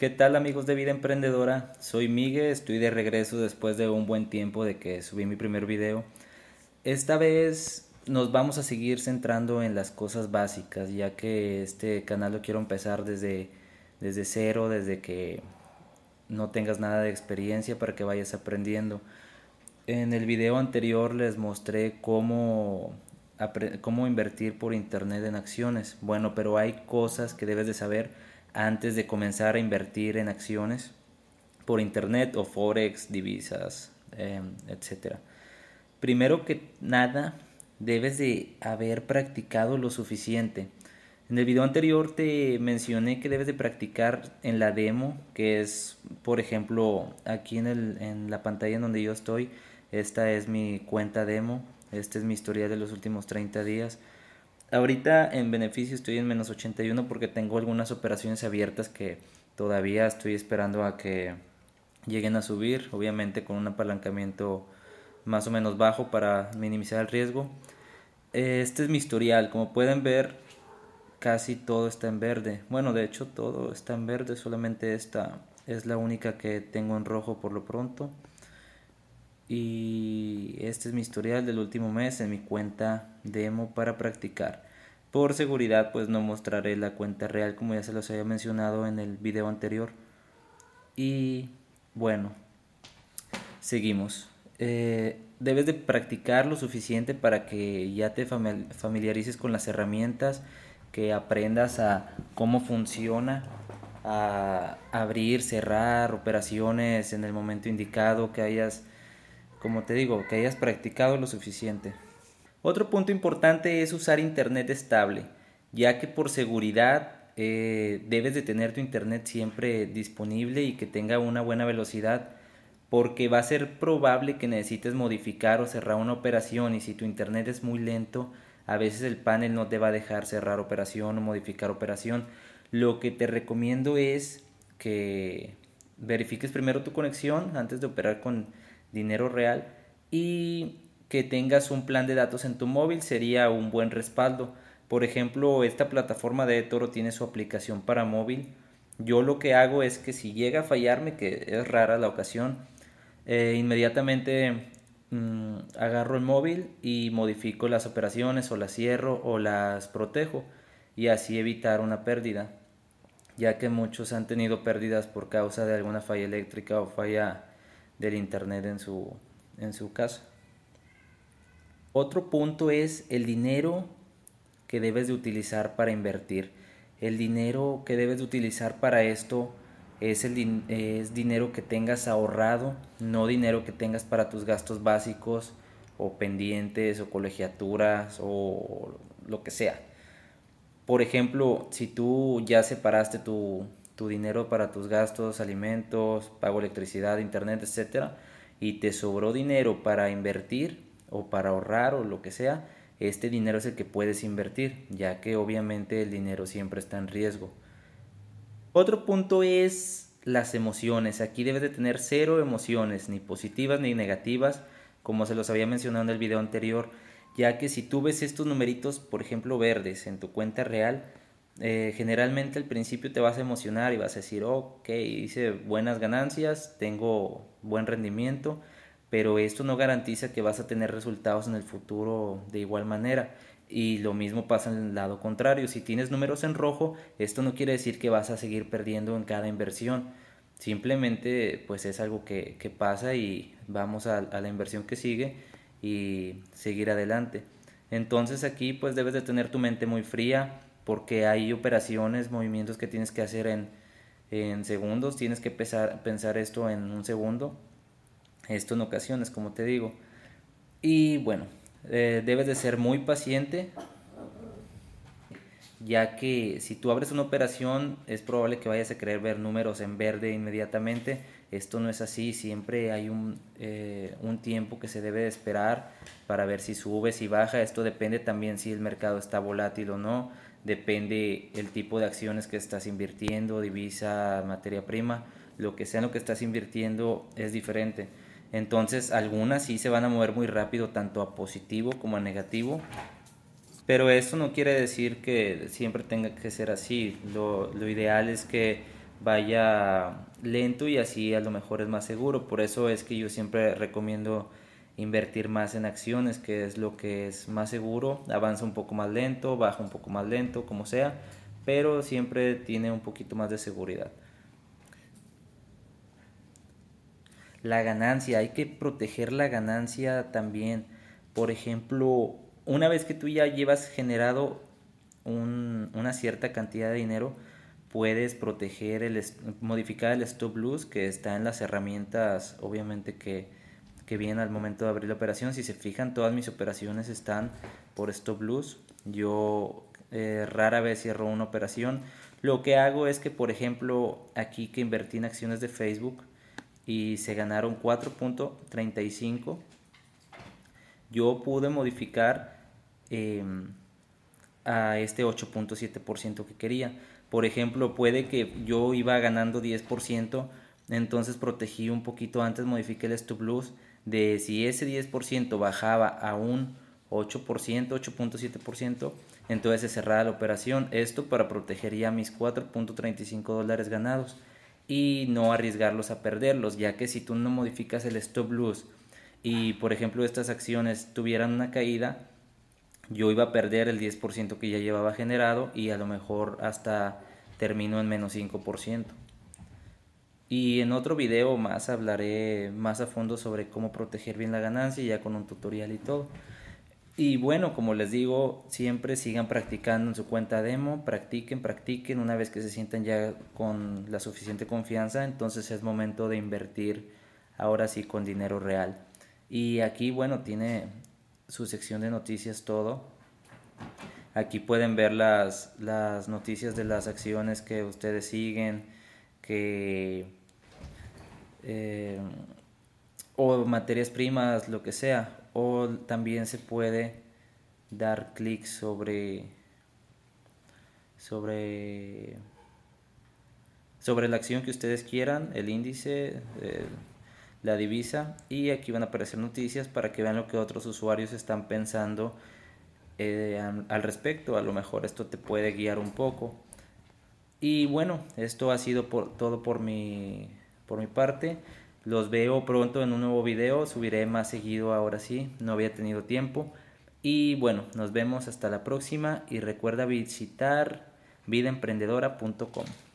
¿Qué tal amigos de Vida Emprendedora? Soy Miguel, estoy de regreso después de un buen tiempo de que subí mi primer video. Esta vez nos vamos a seguir centrando en las cosas básicas, ya que este canal lo quiero empezar desde, desde cero, desde que no tengas nada de experiencia para que vayas aprendiendo. En el video anterior les mostré cómo, cómo invertir por internet en acciones. Bueno, pero hay cosas que debes de saber antes de comenzar a invertir en acciones por internet o forex, divisas, eh, etc. Primero que nada, debes de haber practicado lo suficiente. En el video anterior te mencioné que debes de practicar en la demo, que es, por ejemplo, aquí en, el, en la pantalla en donde yo estoy, esta es mi cuenta demo, esta es mi historia de los últimos 30 días. Ahorita en beneficio estoy en menos 81 porque tengo algunas operaciones abiertas que todavía estoy esperando a que lleguen a subir, obviamente con un apalancamiento más o menos bajo para minimizar el riesgo. Este es mi historial, como pueden ver casi todo está en verde. Bueno, de hecho todo está en verde, solamente esta es la única que tengo en rojo por lo pronto y este es mi historial del último mes en mi cuenta demo para practicar. Por seguridad pues no mostraré la cuenta real como ya se los había mencionado en el video anterior. Y bueno, seguimos. Eh, debes de practicar lo suficiente para que ya te familiarices con las herramientas, que aprendas a cómo funciona, a abrir, cerrar operaciones en el momento indicado, que hayas como te digo, que hayas practicado lo suficiente. Otro punto importante es usar internet estable, ya que por seguridad eh, debes de tener tu internet siempre disponible y que tenga una buena velocidad, porque va a ser probable que necesites modificar o cerrar una operación y si tu internet es muy lento, a veces el panel no te va a dejar cerrar operación o modificar operación. Lo que te recomiendo es que verifiques primero tu conexión antes de operar con dinero real y que tengas un plan de datos en tu móvil sería un buen respaldo. Por ejemplo, esta plataforma de Toro tiene su aplicación para móvil. Yo lo que hago es que si llega a fallarme, que es rara la ocasión, eh, inmediatamente mm, agarro el móvil y modifico las operaciones o las cierro o las protejo y así evitar una pérdida, ya que muchos han tenido pérdidas por causa de alguna falla eléctrica o falla del Internet en su, en su casa. Otro punto es el dinero que debes de utilizar para invertir. El dinero que debes de utilizar para esto es, el es dinero que tengas ahorrado, no dinero que tengas para tus gastos básicos o pendientes o colegiaturas o lo que sea. Por ejemplo, si tú ya separaste tu, tu dinero para tus gastos, alimentos, pago electricidad, internet, etcétera, y te sobró dinero para invertir o para ahorrar o lo que sea, este dinero es el que puedes invertir, ya que obviamente el dinero siempre está en riesgo. Otro punto es las emociones. Aquí debes de tener cero emociones, ni positivas ni negativas, como se los había mencionado en el video anterior, ya que si tú ves estos numeritos, por ejemplo, verdes en tu cuenta real, eh, generalmente al principio te vas a emocionar y vas a decir, ok, hice buenas ganancias, tengo buen rendimiento, pero esto no garantiza que vas a tener resultados en el futuro de igual manera. Y lo mismo pasa en el lado contrario. Si tienes números en rojo, esto no quiere decir que vas a seguir perdiendo en cada inversión. Simplemente pues es algo que, pasa y vamos a, a la inversión que sigue y seguir adelante. Entonces aquí pues debes de tener tu mente muy fría, porque hay operaciones, movimientos que tienes que hacer en, en segundos, tienes que pensar, pensar esto en un segundo, esto en ocasiones, como te digo. Y bueno, eh, debes de ser muy paciente, ya que si tú abres una operación es probable que vayas a querer ver números en verde inmediatamente. Esto no es así, siempre hay un, eh, un tiempo que se debe de esperar para ver si sube, si baja. Esto depende también si el mercado está volátil o no depende el tipo de acciones que estás invirtiendo, divisa, materia prima, lo que sea en lo que estás invirtiendo es diferente. Entonces algunas sí se van a mover muy rápido tanto a positivo como a negativo, pero eso no quiere decir que siempre tenga que ser así. Lo, lo ideal es que vaya lento y así a lo mejor es más seguro. Por eso es que yo siempre recomiendo invertir más en acciones, que es lo que es más seguro, avanza un poco más lento, baja un poco más lento, como sea, pero siempre tiene un poquito más de seguridad. La ganancia, hay que proteger la ganancia también. Por ejemplo, una vez que tú ya llevas generado una cierta cantidad de dinero, puedes proteger, el, modificar el stop loss que está en las herramientas, obviamente que, que vienen al momento de abrir la operación. Si se fijan, todas mis operaciones están por stop loss. Yo eh, rara vez cierro una operación. Lo que hago es que, por ejemplo, aquí que invertí en acciones de Facebook y se ganaron 4.35, yo pude modificar em, a este 8.7% que quería. Por ejemplo, puede que yo iba ganando 10%, entonces protegí un poquito antes, modifiqué el stop loss de si ese 10% bajaba a un 8%, 8.7%, entonces se cerraba la operación. Esto para proteger ya mis 4.35 dólares ganados y no arriesgarlos a perderlos, ya que si tú no modificas el stop loss y por ejemplo estas acciones tuvieran una caída, yo iba a perder el 10% que ya llevaba generado y a lo mejor hasta termino en menos 5%. Y en otro video más hablaré más a fondo sobre cómo proteger bien la ganancia, ya con un tutorial y todo. Y bueno, como les digo, siempre sigan practicando en su cuenta demo, practiquen, practiquen. Una vez que se sientan ya con la suficiente confianza, entonces es momento de invertir ahora sí con dinero real. Y aquí, bueno, tiene su sección de noticias todo. Aquí pueden ver las, las noticias de las acciones que ustedes siguen, que eh, o materias primas, lo que sea. O también se puede dar clic sobre sobre sobre la acción que ustedes quieran, el índice, la divisa y aquí van a aparecer noticias para que vean lo que otros usuarios están pensando eh, al respecto. A lo mejor esto te puede guiar un poco. Y bueno, esto ha sido por, todo por mi, por mi parte. Los veo pronto en un nuevo video. Subiré más seguido ahora sí. No había tenido tiempo. Y bueno, nos vemos hasta la próxima. Y recuerda visitar vidaemprendedora.com.